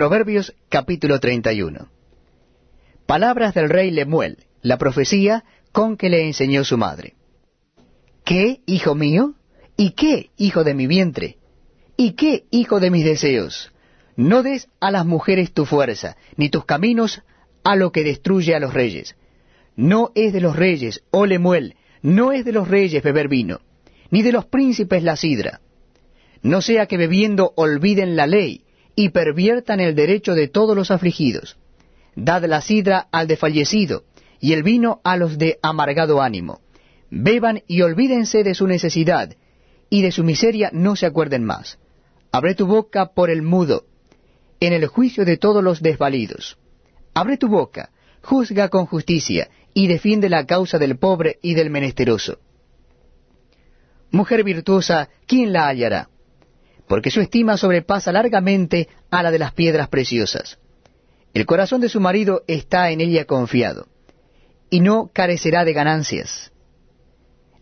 Proverbios capítulo 31. Palabras del rey Lemuel, la profecía con que le enseñó su madre. ¿Qué, hijo mío? ¿Y qué, hijo de mi vientre? ¿Y qué, hijo de mis deseos? No des a las mujeres tu fuerza, ni tus caminos a lo que destruye a los reyes. No es de los reyes, oh Lemuel, no es de los reyes beber vino, ni de los príncipes la sidra. No sea que bebiendo olviden la ley y perviertan el derecho de todos los afligidos. Dad la sidra al desfallecido y el vino a los de amargado ánimo. Beban y olvídense de su necesidad, y de su miseria no se acuerden más. Abre tu boca por el mudo, en el juicio de todos los desvalidos. Abre tu boca, juzga con justicia, y defiende la causa del pobre y del menesteroso. Mujer virtuosa, ¿quién la hallará? Porque su estima sobrepasa largamente a la de las piedras preciosas. El corazón de su marido está en ella confiado, y no carecerá de ganancias.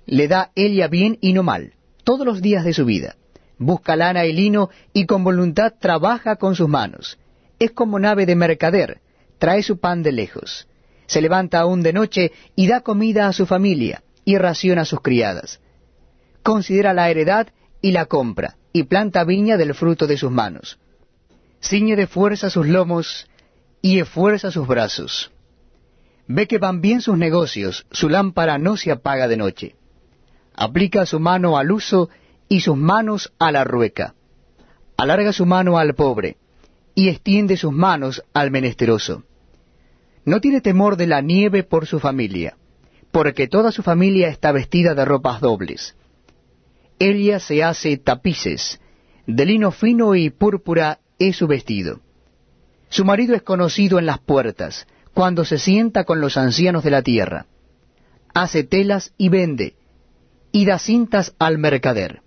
Le da ella bien y no mal, todos los días de su vida. Busca lana y lino, y con voluntad trabaja con sus manos. Es como nave de mercader, trae su pan de lejos se levanta aún de noche y da comida a su familia y raciona a sus criadas. Considera la heredad y la compra, y planta viña del fruto de sus manos. Ciñe de fuerza sus lomos y esfuerza sus brazos. Ve que van bien sus negocios, su lámpara no se apaga de noche. Aplica su mano al uso y sus manos a la rueca. Alarga su mano al pobre y extiende sus manos al menesteroso. No tiene temor de la nieve por su familia, porque toda su familia está vestida de ropas dobles. Ella se hace tapices, de lino fino y púrpura es su vestido. Su marido es conocido en las puertas, cuando se sienta con los ancianos de la tierra. Hace telas y vende, y da cintas al mercader.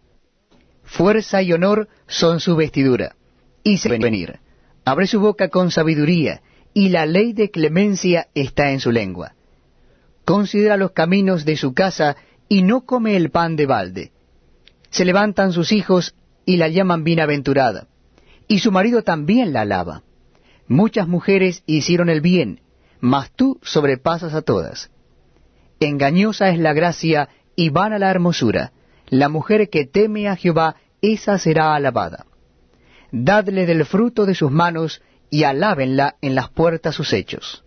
Fuerza y honor son su vestidura, y se venir. Abre su boca con sabiduría, y la ley de clemencia está en su lengua. Considera los caminos de su casa y no come el pan de balde. Se levantan sus hijos y la llaman bienaventurada, y su marido también la alaba. Muchas mujeres hicieron el bien, mas tú sobrepasas a todas. Engañosa es la gracia y vana la hermosura. La mujer que teme a Jehová, esa será alabada. Dadle del fruto de sus manos, y alábenla en las puertas sus hechos.